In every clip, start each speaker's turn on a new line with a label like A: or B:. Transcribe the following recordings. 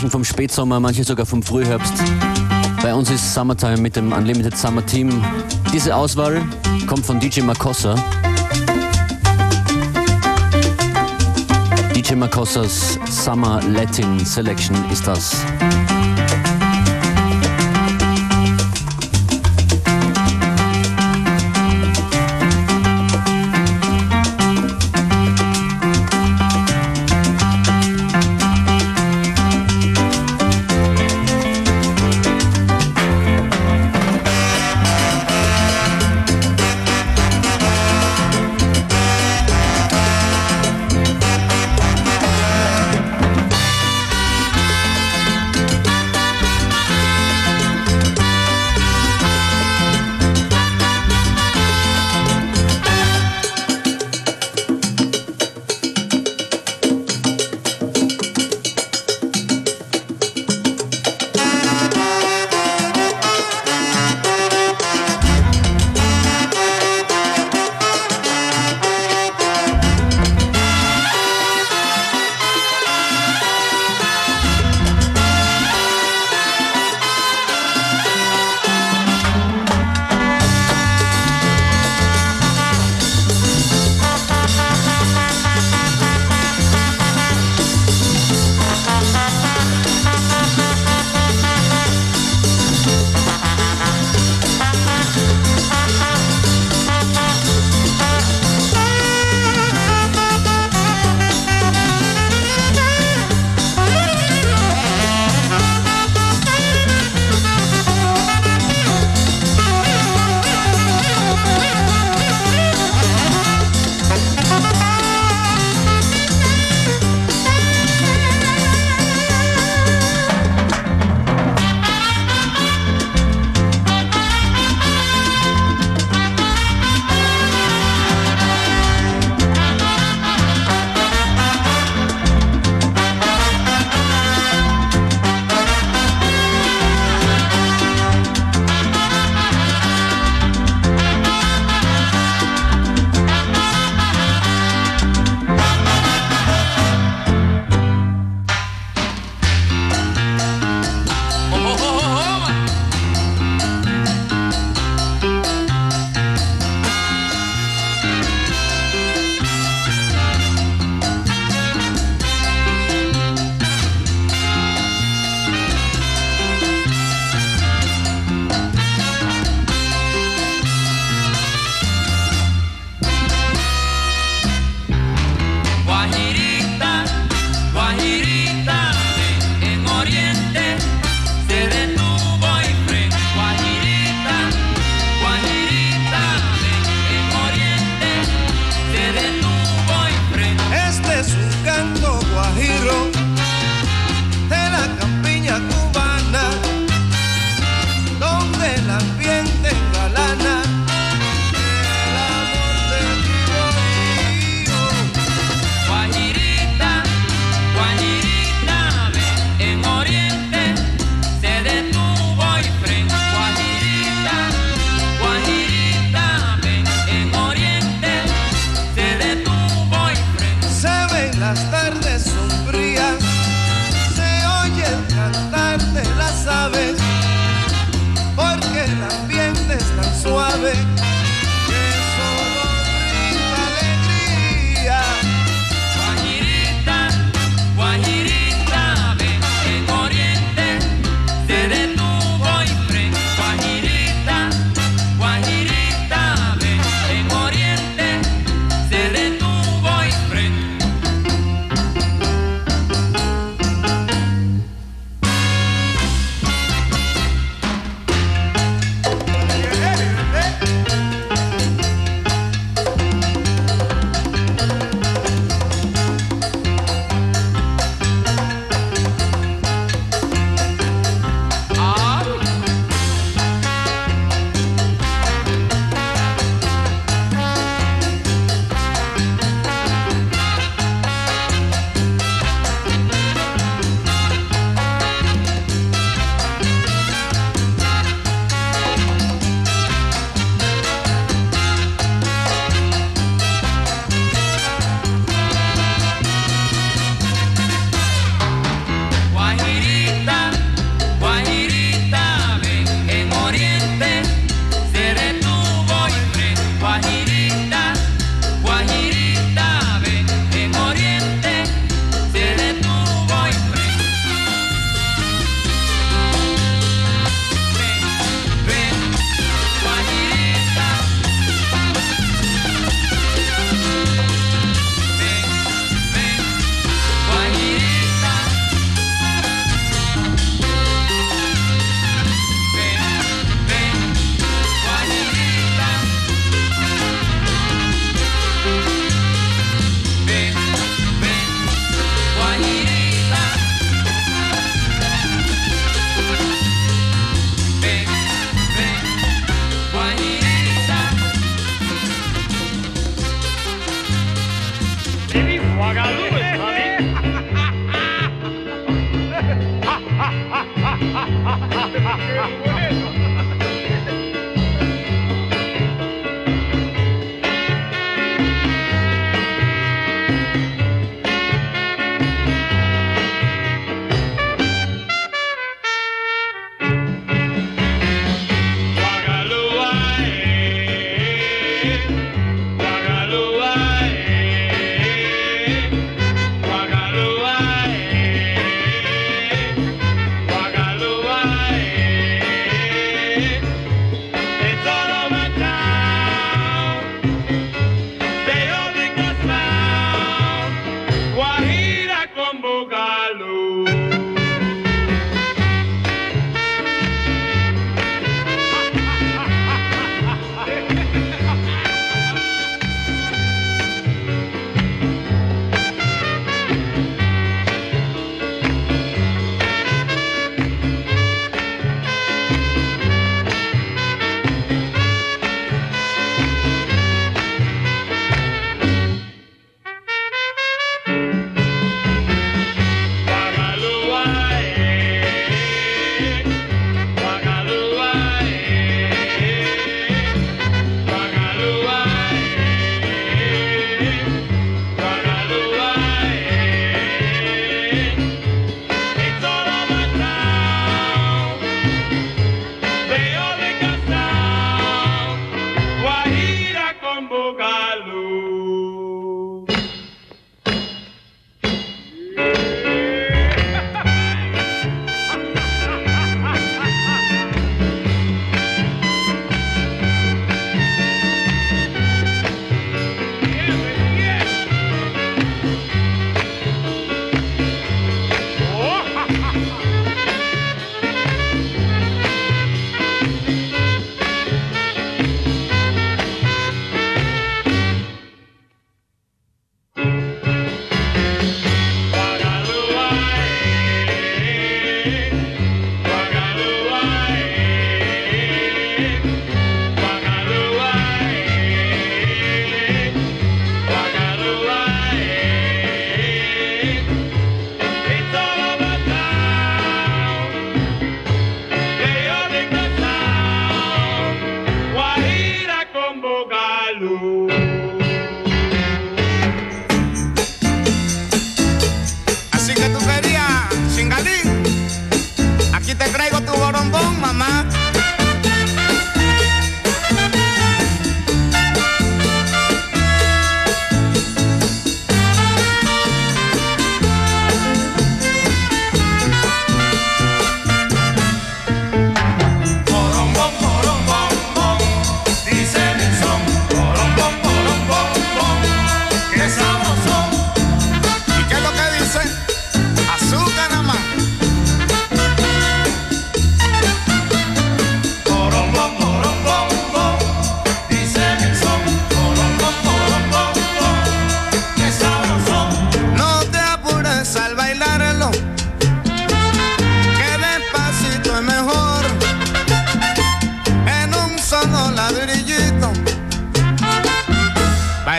A: Sprechen vom Spätsommer, manche sogar vom Frühherbst. Bei uns ist Summertime mit dem Unlimited Summer Team. Diese Auswahl kommt von DJ Makossa. DJ Makossas Summer Latin Selection ist das.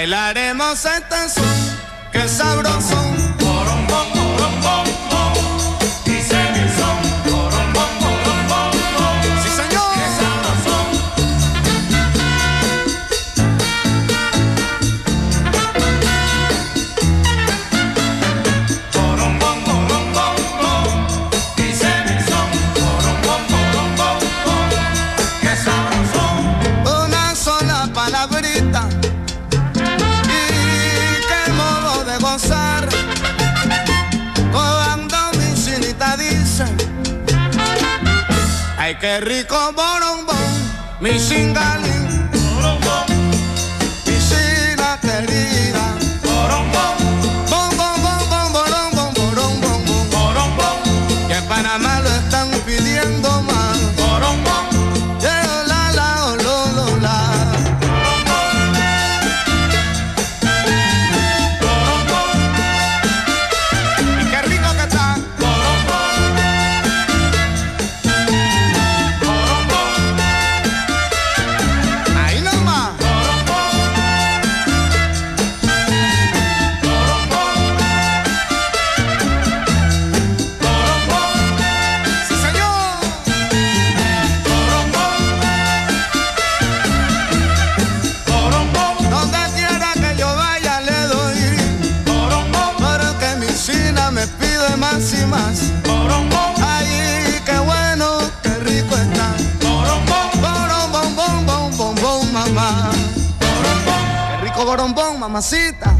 B: Bailaremos este son, que sabroso. Porombo, porombo. Qué rico borombón, mi singalín. Rico borombón, mamacita.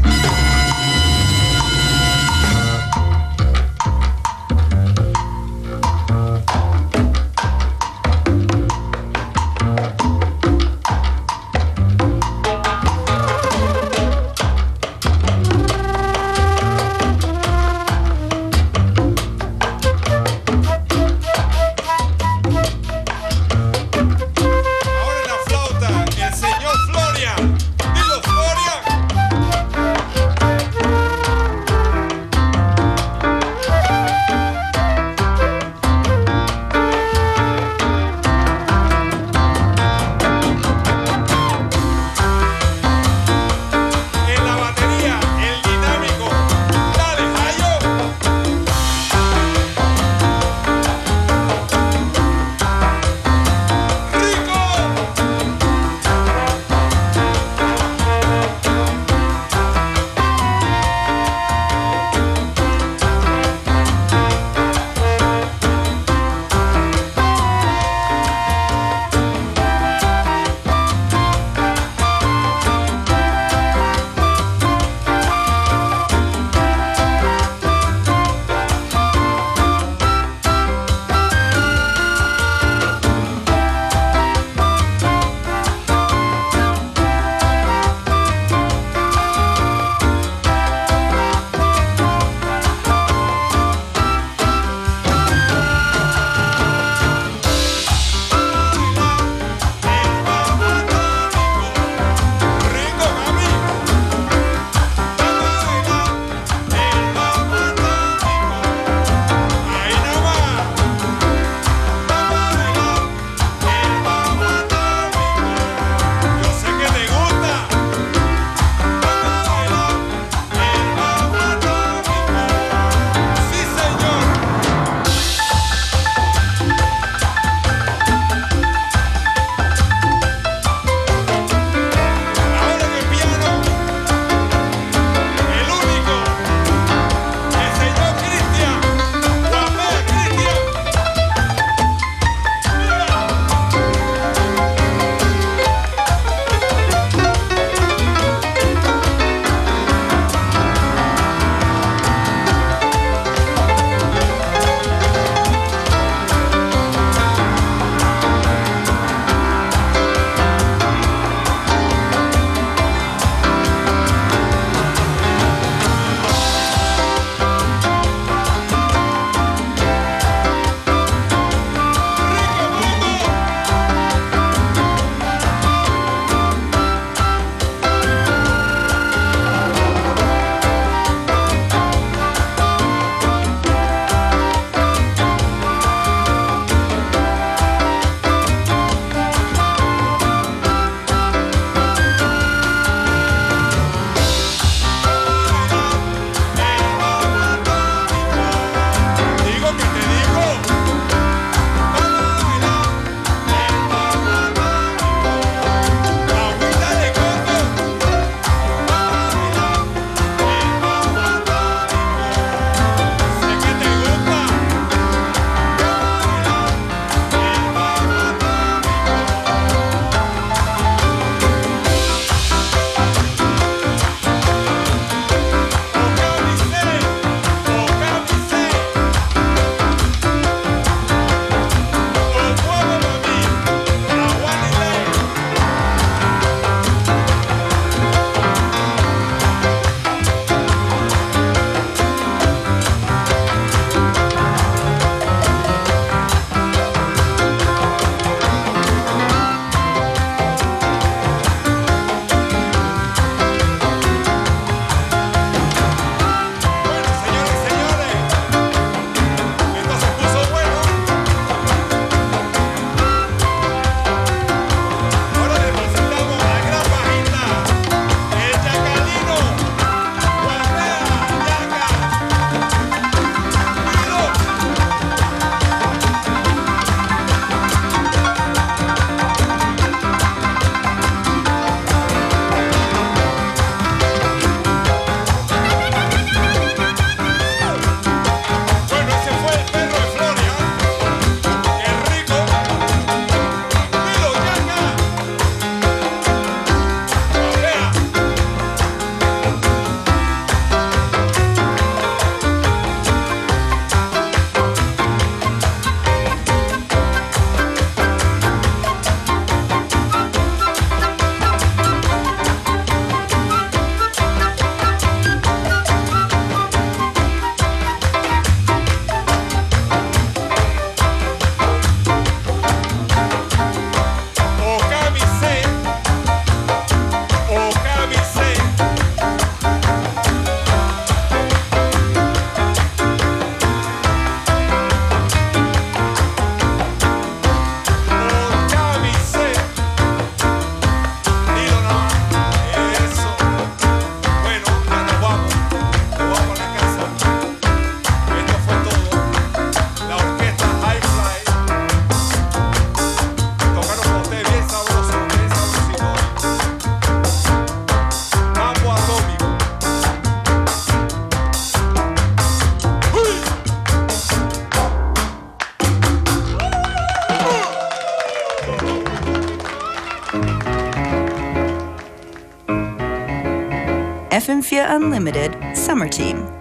C: FM4 Unlimited Summer Team.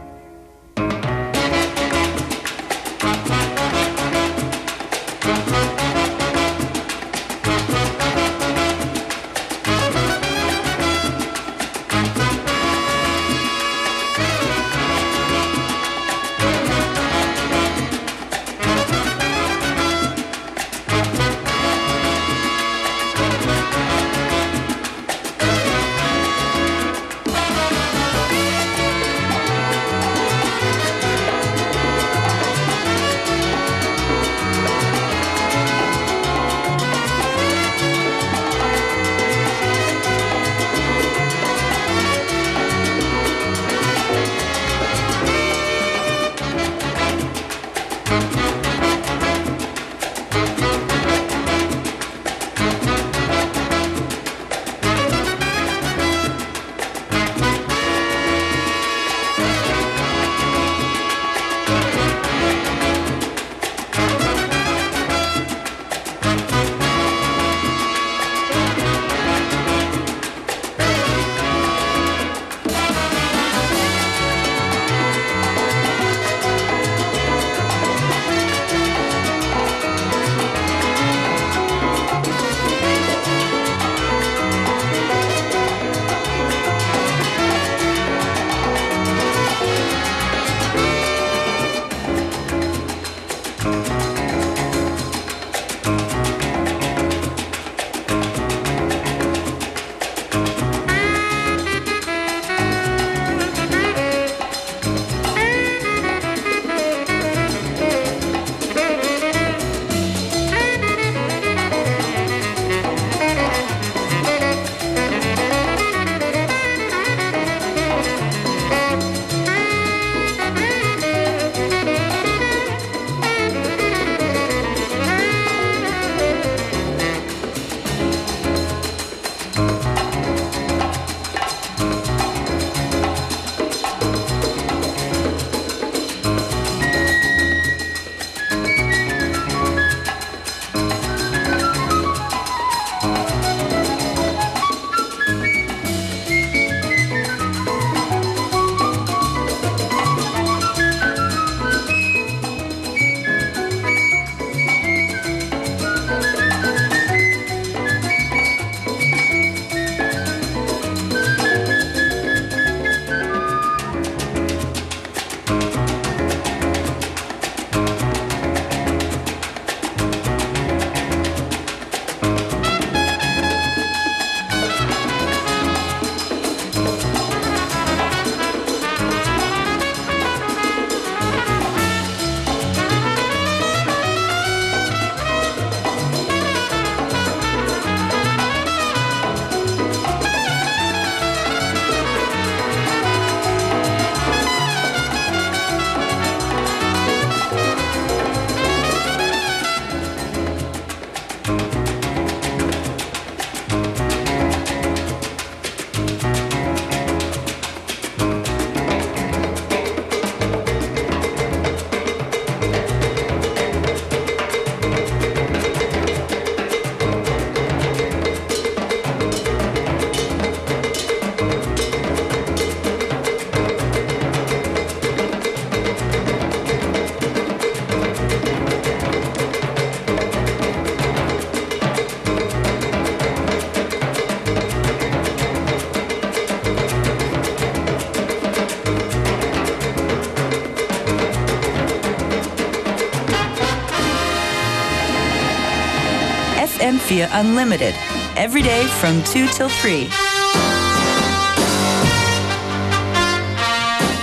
C: FM4 Unlimited, every day from 2 till 3.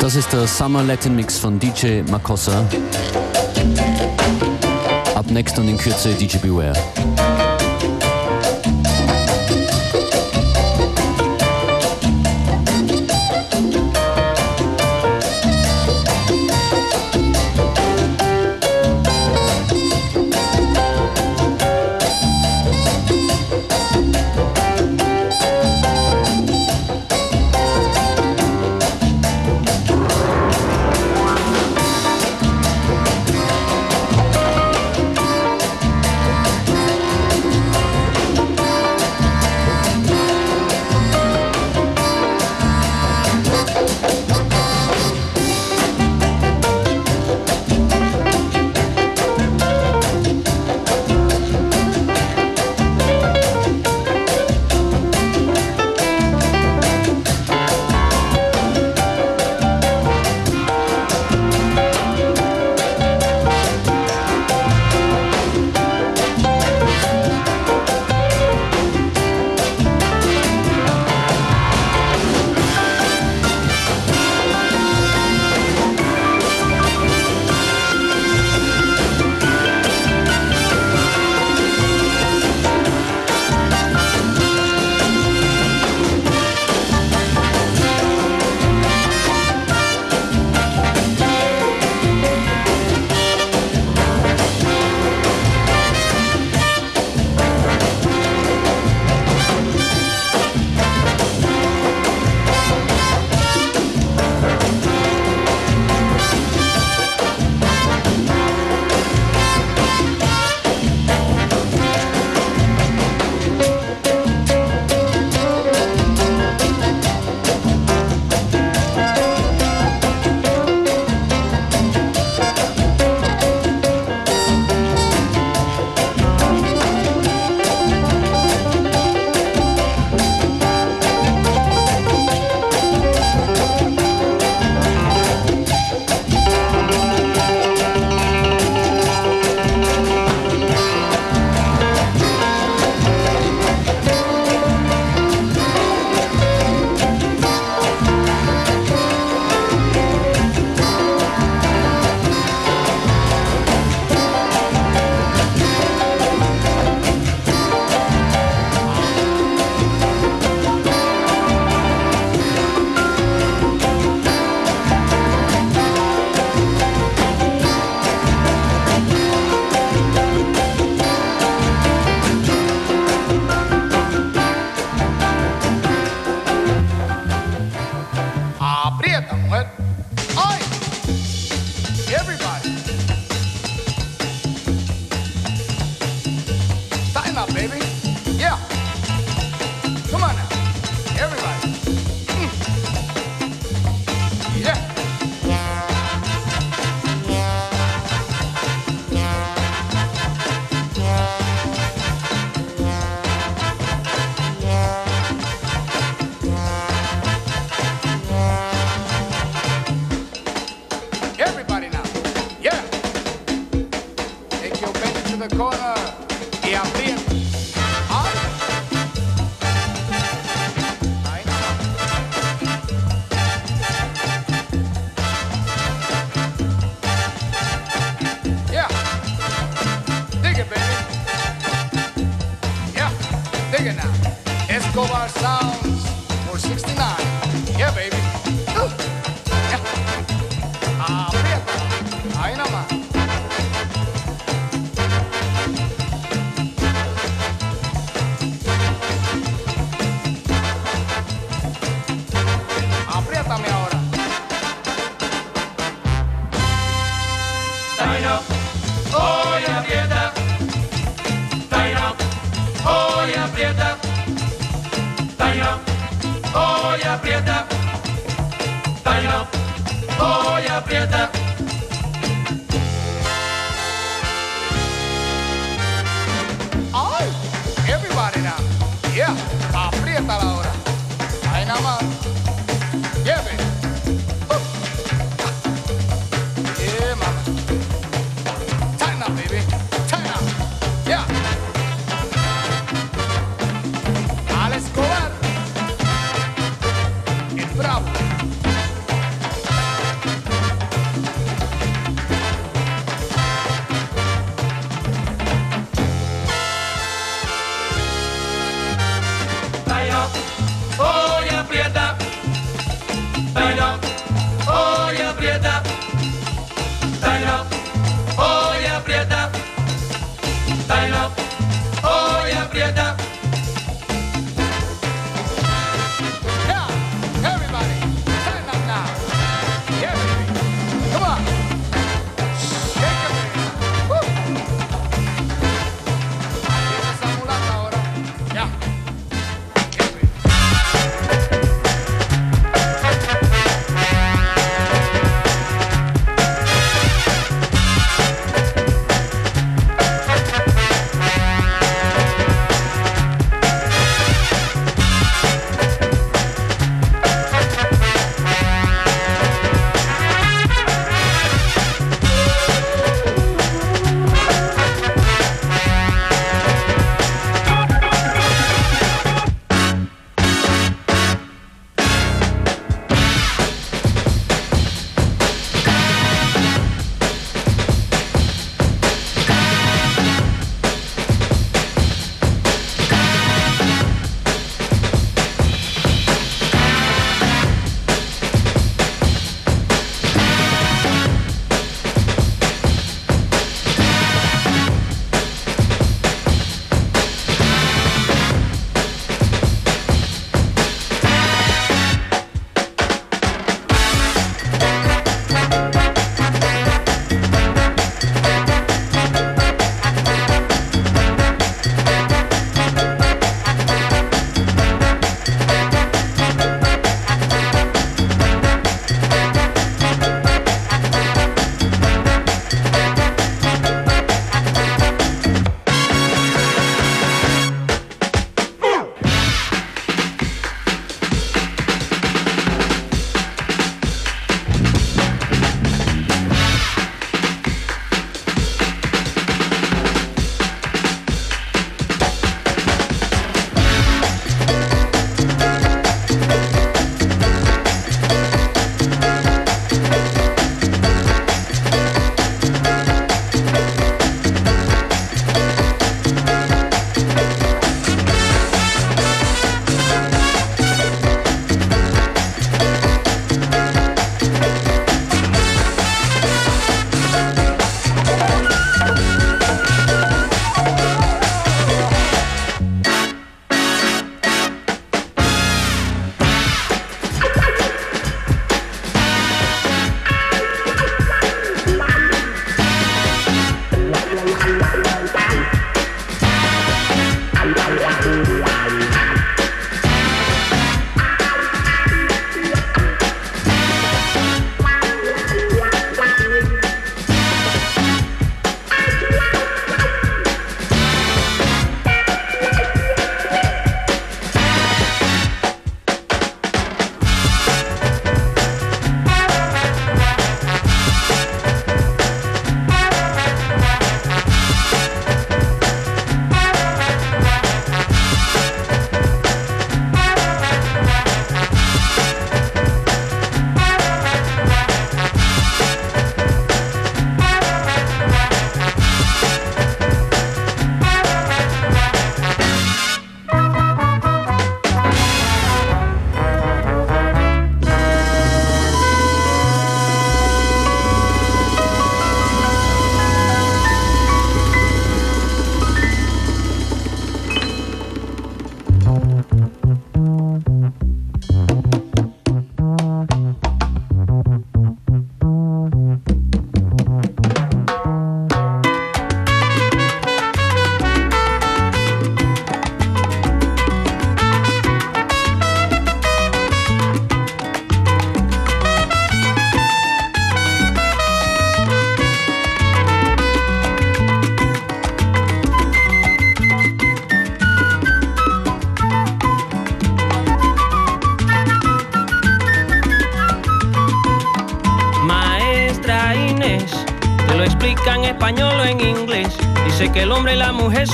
A: Das ist der Summer Latin Mix von DJ Makossa. Ab next und in Kürze DJ Beware.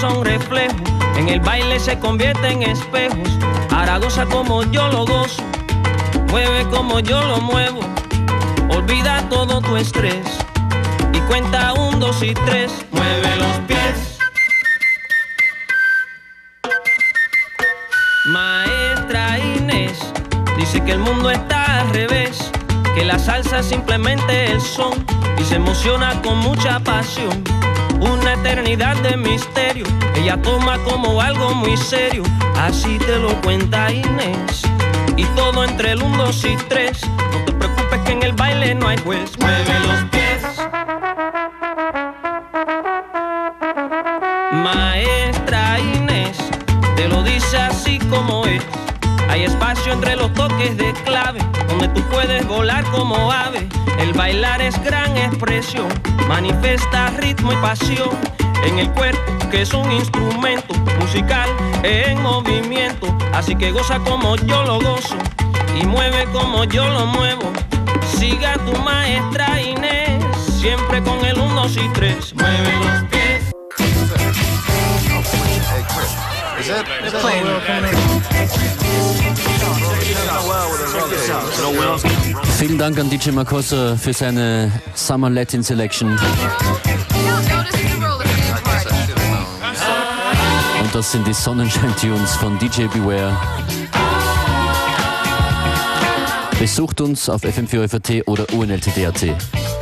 D: Son reflejos. En el baile se convierte en espejos. Ahora goza como yo lo gozo. Mueve como yo lo muevo. Olvida todo tu estrés. Y cuenta un, dos y tres. Mueve los pies. Maestra Inés dice que el mundo está al revés, que la salsa simplemente el son y se emociona con mucha pasión. Una eternidad de misterio, ella toma como algo muy serio, así te lo cuenta Inés. Y todo entre el 1, 2 y 3. No te preocupes que en el baile no hay juez. Mueve los pies. Maestra Inés te lo dice así como es. Hay espacio entre los toques de clave, donde tú puedes volar como ave. El bailar es gran expresión, manifesta ritmo y pasión en el cuerpo, que es un instrumento musical en movimiento. Así que goza como yo lo gozo y mueve como yo lo muevo. Siga tu maestra Inés, siempre con el 1, 2 y 3. Mueve los pies.
E: Vielen Dank an DJ Makossa für seine Summer Latin Selection. Und das sind die Sonnenschein-Tunes von DJ Beware. Besucht uns auf fm4fat oder unltd.at.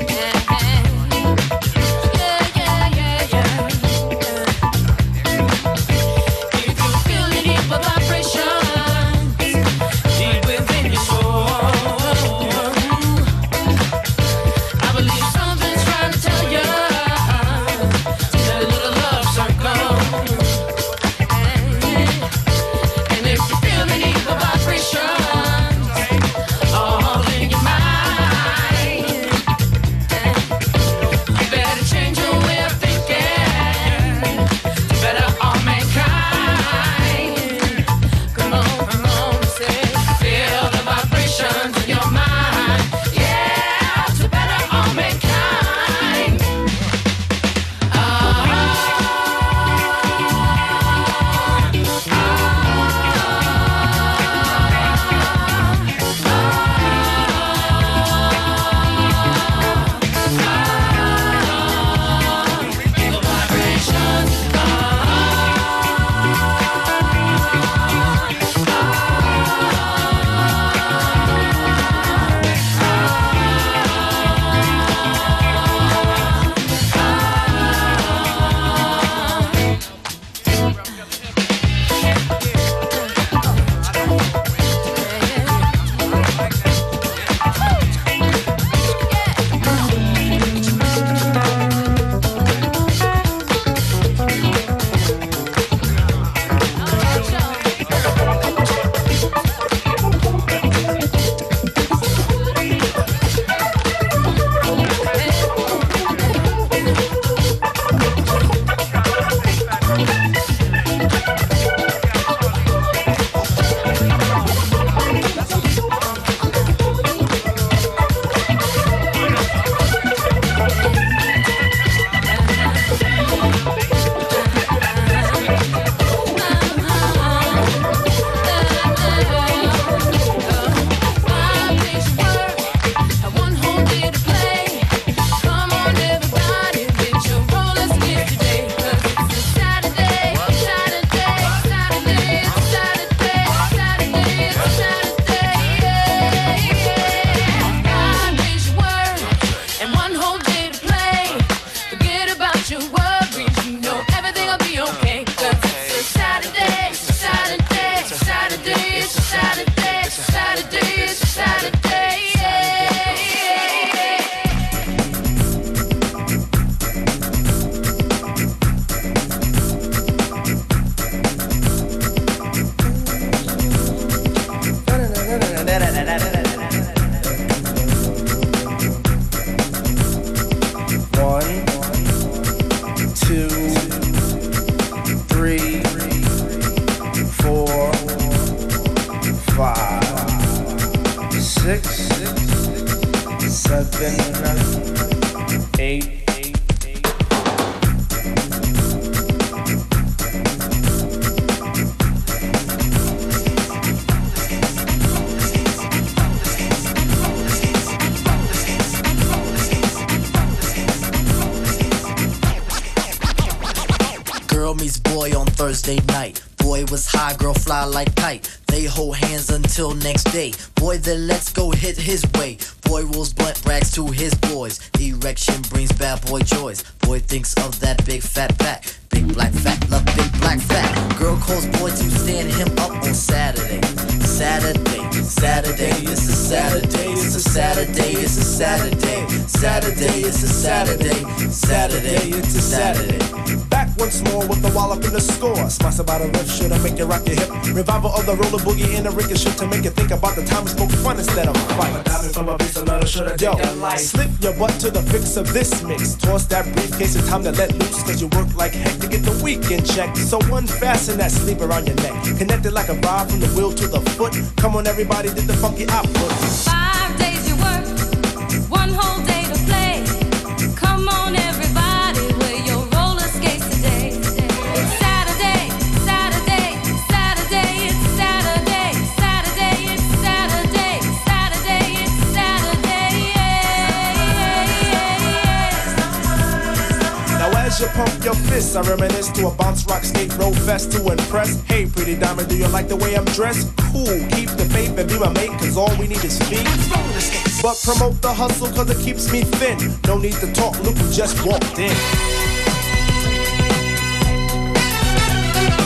F: Thursday night. Boy was high, girl fly like kite. They hold hands until next day. Boy, then let's go hit his way. Boy rolls blunt rags to his boys. Erection brings bad boy joys. Boy thinks of that big fat back. Big black fat, love big black fat. Girl calls boy to stand him up on Saturday. Saturday, Saturday, it's a Saturday, it's a Saturday, it's a Saturday. Saturday, it's a Saturday, Saturday, it's a Saturday.
G: Back once more with the wallop in the score. Smash about a riff, should I make it rock your hip? Revival of the roller boogie in the ricochet to make you think about the time we spoke fun instead of fight. Yo, slip your butt to the fix of this mix. Toss that briefcase, it's time to let loose. Cause you work like heck to get the weekend check. So unfasten that sleep around your neck. Connected like a rod from the wheel to the foot. Come on, everybody, did the funky output.
H: Five days you work, one whole day
G: you pump your fists, I reminisce to a bounce rock skate roll fest to impress. Hey, pretty diamond, do you like the way I'm dressed? Cool, keep the faith and be my mate, cause all we need is feet. But promote the hustle cause it keeps me thin. No need to talk, look who just walked in.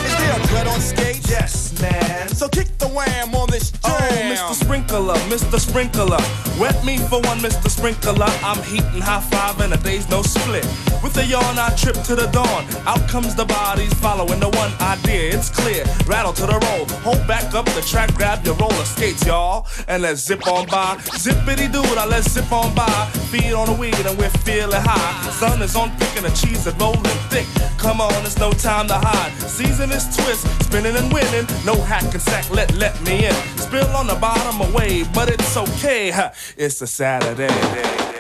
I: Is there a dread on stage?
G: Yes, man.
I: So kick the wham on this oh, jam.
G: Oh,
I: Mr.
G: Sprinkler, Mr. Sprinkler. Wet me for one, Mr. Sprinkler. I'm heating high five and a day's no split. With a yawn, I trip to the dawn. Out comes the bodies following the one idea. It's clear. Rattle to the roll. Hold back up the track, grab your roller skates, y'all. And let's zip on by. Zippity doo dah, let's zip on by. Feed on the weed and we're feeling high. Sun is on picking the cheese and rolling thick. Come on, it's no time to hide. Season is twist, spinning and winning. No hack and sack, let let me in. Spill on the bottom away, but it's okay. It's a Saturday.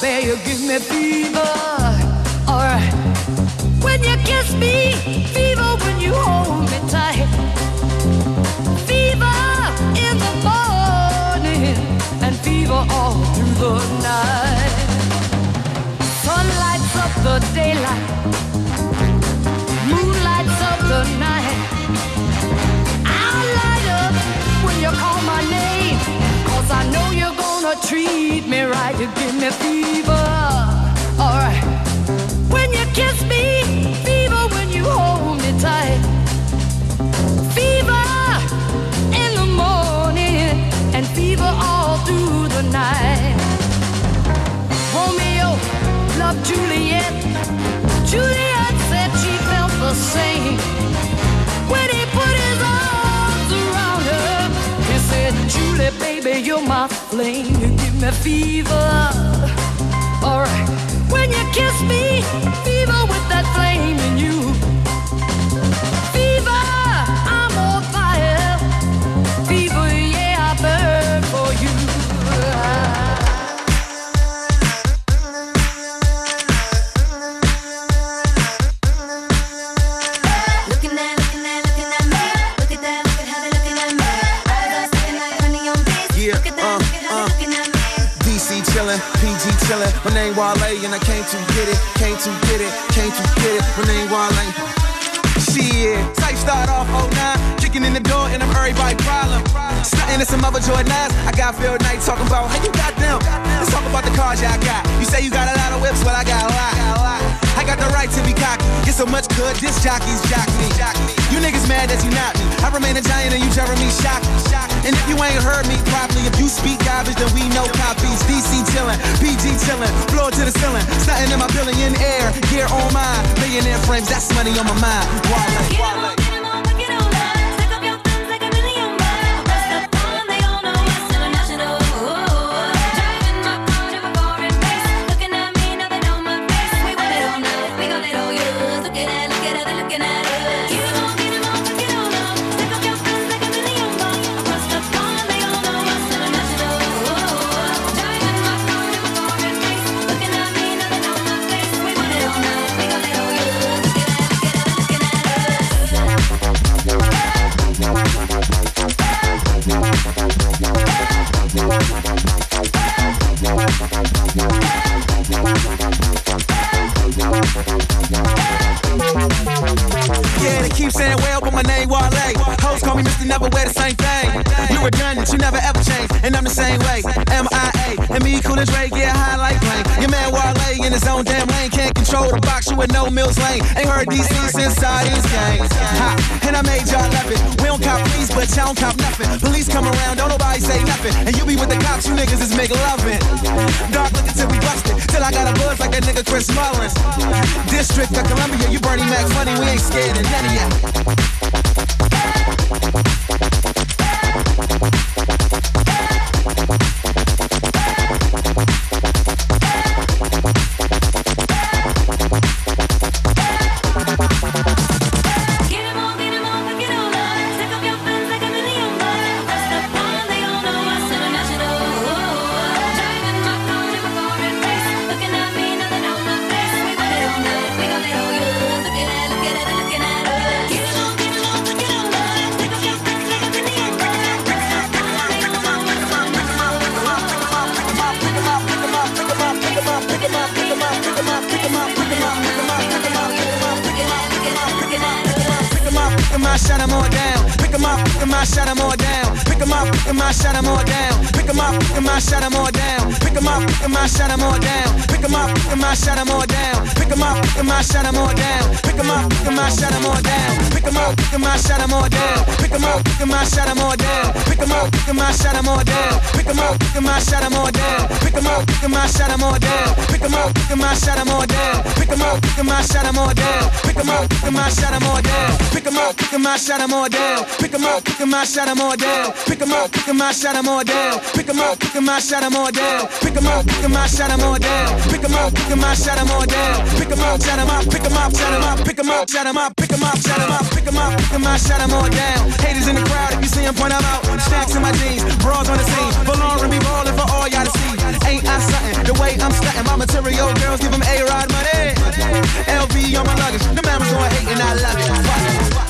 H: Bear. You give me fever. Alright. When you kiss me, fever when you hold me tight. Fever in the morning and fever all through the night. Sun lights up the daylight. Treat me right. You give me fever. Alright. When you kiss me, fever when you hold me tight. Fever in the morning and fever all through the night. Romeo loved Juliet. Juliet said she felt the same. Baby, you're my flame. You give me fever. Alright. When you kiss me, fever with that
I: Wale and I came to get it, came to get it, came to get it. My name Wale. Shit, type start off 09, kicking in the door and I'm everybody problem. Stunting in some other Jordan eyes. I got Phil Knight talking about how you got them. Let's talk about the cars y'all got. You say you got a lot of whips, well I got a lot. I got the right to be cocky. Get so much good, this jockeys jock me. You niggas mad that you not me. I remain a giant and you Jeremy shock. Me, shock. And if you ain't heard me properly, if you speak garbage, then we know copies. DC chillin', PG chillin', it to the ceiling. Stunting in my billion air, gear on mine. Millionaire frames, that's money on my mind. You never ever change, and I'm the same way. M.I.A. and me cool as Ray, get high like plane. Your man Wale in his own damn lane, can't control the box, you with no Mills Lane. Ain't heard DC since Sardines gang. Ha, and I made y'all love it. We don't cop police, but y'all don't cop nothing. Police come around, don't nobody say nothing. And you be with the cops, you niggas is make loving. Dark looking till we busted, till I got a buzz like that nigga Chris Mullins. District of Columbia, you Bernie Mac funny, we ain't scared of none of ya.
J: 'Em up, all
I: down. Pick 'em up, pick 'em up, shut 'em all down. Pick 'em up, pick 'em up, shut 'em all down. Pick 'em up, pick 'em up, shut 'em all down. Pick 'em up, pick 'em up, shut 'em all down. Pick 'em up, pick 'em up, shut 'em all down. Pick 'em up, pick 'em up, shut 'em all down. Pick 'em up, pick 'em up, shut 'em all down. Pick 'em up, pick 'em up, shut 'em all down. Pick 'em up, pick 'em up, shut 'em all down. Pick 'em up, pick 'em up, shut 'em all down. Pick 'em up, pick 'em up, shut 'em all down. Pick 'em up, pick 'em up, shut 'em all down. Pick 'em up, pick 'em up, shut 'em all down. Pick 'em up, pick 'em up, shut 'em all down. Pick 'em up, pick 'em up, shut 'em all down. Pick 'em up, shut 'em up, pick 'em up, shut 'em up, pick 'em up, shut 'em up, pick 'em up, shut 'em up, pick 'em up, pick 'em up, shut 'em all down. Haters in the crowd, if you see 'em, point 'em out. Stacks in my jeans, bras on the scene. Valor and be ballin' for all y'all to see. Ain't I something? The way I'm stunting, my material girls give 'em A-Rod money. LV on my luggage, the mamas on hate and I love it. Fuck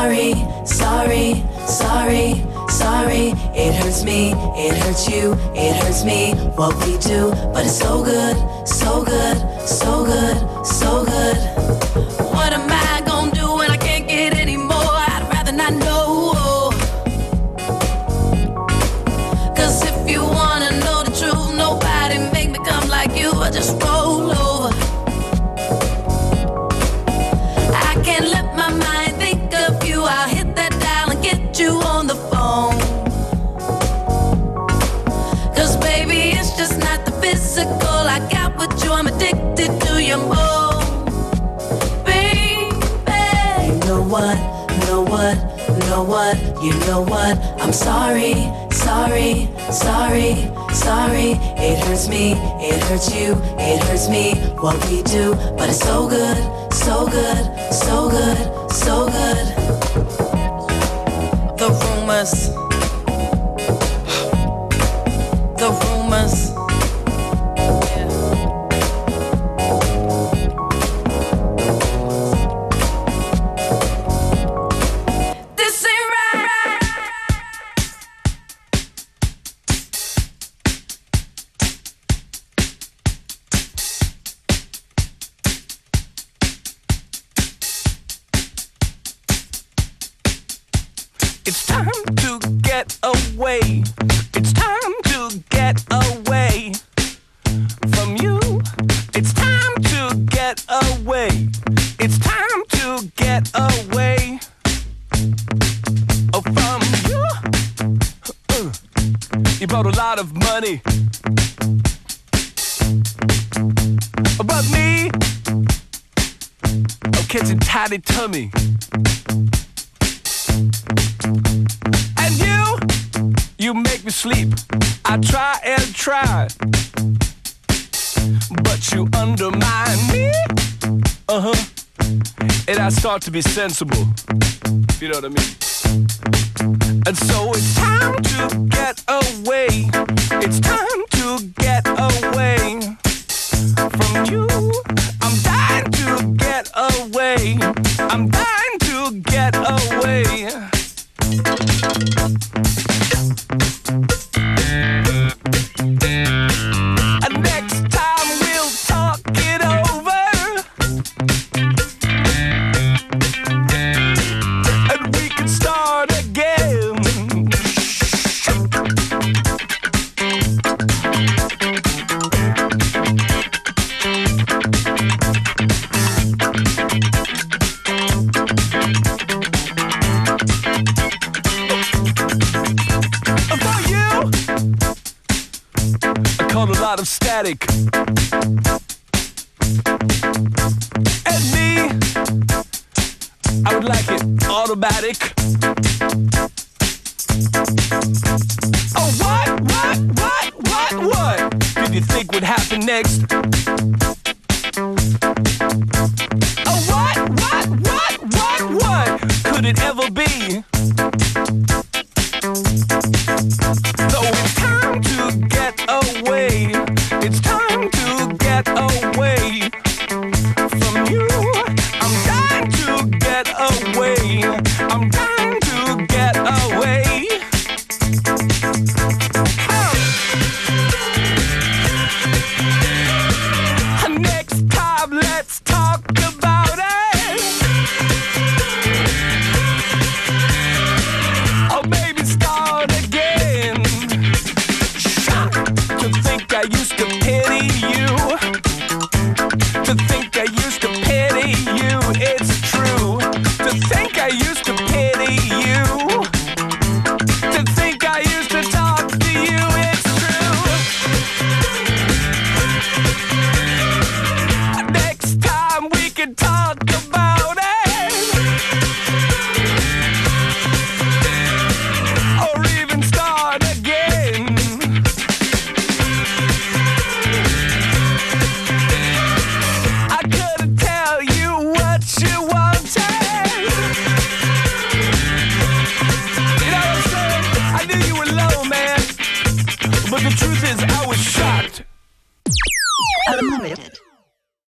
K: Sorry, sorry, sorry, sorry. It hurts me, it hurts you, it hurts me. What we do, but it's so good, so good, so good, so good. what, know what, know what, you know what. I'm sorry, sorry, sorry, sorry. It hurts me, it hurts you, it hurts me, what we do. But it's so good, so good, so good, so good. The rumors
L: It's time to get away. It's time to get away from you. It's time to get away. It's time to get away oh, from you. Uh, you brought a lot of money. But me, oh, catching tidy tummy. sleep. I try and try, but you undermine me. Uh huh. And I start to be sensible. You know what I mean? And so it's time like it. Automatic. Oh, what, what, what, what, what did you think would happen next?